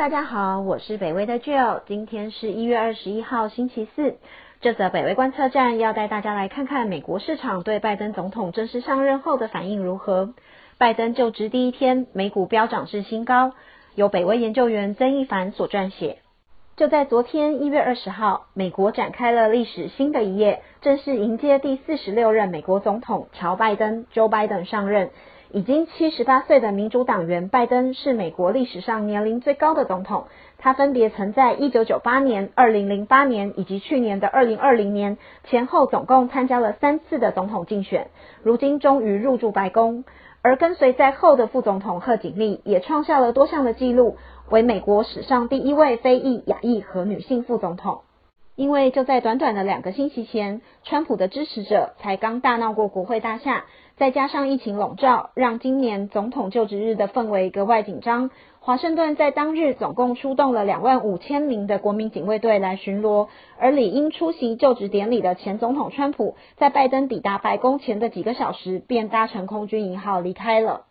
大家好，我是北威的 Jill，今天是一月二十一号星期四。这则北威观测站要带大家来看看美国市场对拜登总统正式上任后的反应如何。拜登就职第一天，美股飙涨至新高，由北威研究员曾一凡所撰写。就在昨天一月二十号，美国展开了历史新的一页，正式迎接第四十六任美国总统乔拜登 （Joe Biden） 上任。已经七十八岁的民主党员拜登是美国历史上年龄最高的总统。他分别曾在一九九八年、二零零八年以及去年的二零二零年前后总共参加了三次的总统竞选，如今终于入驻白宫。而跟随在后的副总统贺锦丽也创下了多项的纪录，为美国史上第一位非裔、亚裔和女性副总统。因为就在短短的两个星期前，川普的支持者才刚大闹过国会大厦。再加上疫情笼罩，让今年总统就职日的氛围格外紧张。华盛顿在当日总共出动了两万五千名的国民警卫队来巡逻，而理应出席就职典礼的前总统川普，在拜登抵达白宫前的几个小时，便搭乘空军一号离开了。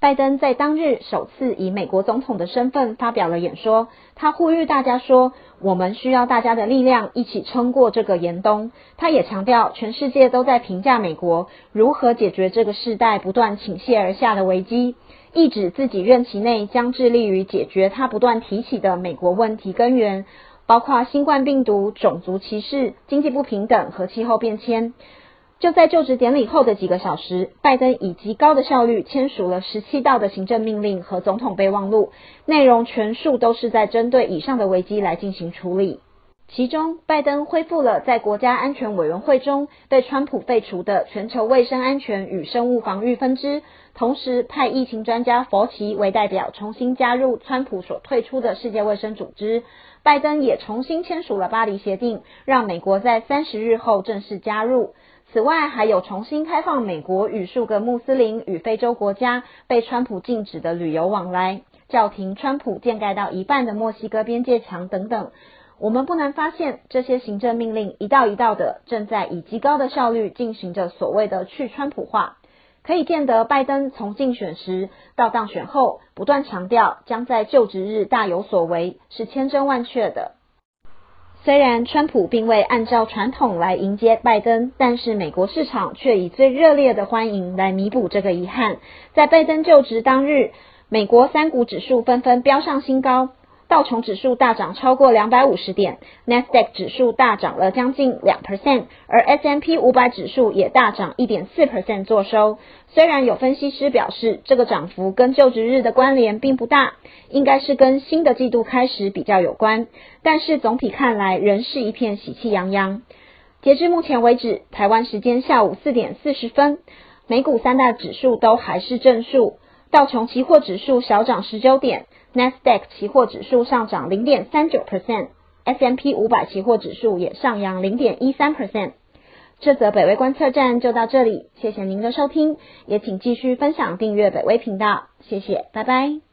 拜登在当日首次以美国总统的身份发表了演说，他呼吁大家说：“我们需要大家的力量，一起撑过这个严冬。”他也强调，全世界都在评价美国如何解决这个世代不断倾泻而下的危机，意指自己任期内将致力于解决他不断提起的美国问题根源，包括新冠病毒、种族歧视、经济不平等和气候变迁。就在就职典礼后的几个小时，拜登以极高的效率签署了十七道的行政命令和总统备忘录，内容全数都是在针对以上的危机来进行处理。其中，拜登恢复了在国家安全委员会中被川普废除的全球卫生安全与生物防御分支，同时派疫情专家佛奇为代表重新加入川普所退出的世界卫生组织。拜登也重新签署了巴黎协定，让美国在三十日后正式加入。此外，还有重新开放美国与数个穆斯林与非洲国家被川普禁止的旅游往来，叫停川普建盖到一半的墨西哥边界墙等等。我们不难发现，这些行政命令一道一道的正在以极高的效率进行着所谓的去川普化。可以见得，拜登从竞选时到当选后，不断强调将在就职日大有所为，是千真万确的。虽然川普并未按照传统来迎接拜登，但是美国市场却以最热烈的欢迎来弥补这个遗憾。在拜登就职当日，美国三股指数纷纷飙上新高。道琼指数大涨超过两百五十点，Nasdaq 指数大涨了将近两 percent，而 S&P 五百指数也大涨一点四 percent 做收。虽然有分析师表示，这个涨幅跟就职日的关联并不大，应该是跟新的季度开始比较有关，但是总体看来仍是一片喜气洋洋。截至目前为止，台湾时间下午四点四十分，美股三大指数都还是正数，道琼期货指数小涨十九点。Nasdaq 期货指数上涨零点三九 percent，S M P 五百期货指数也上扬零点一三 percent。这则北威观测站就到这里，谢谢您的收听，也请继续分享订阅北威频道，谢谢，拜拜。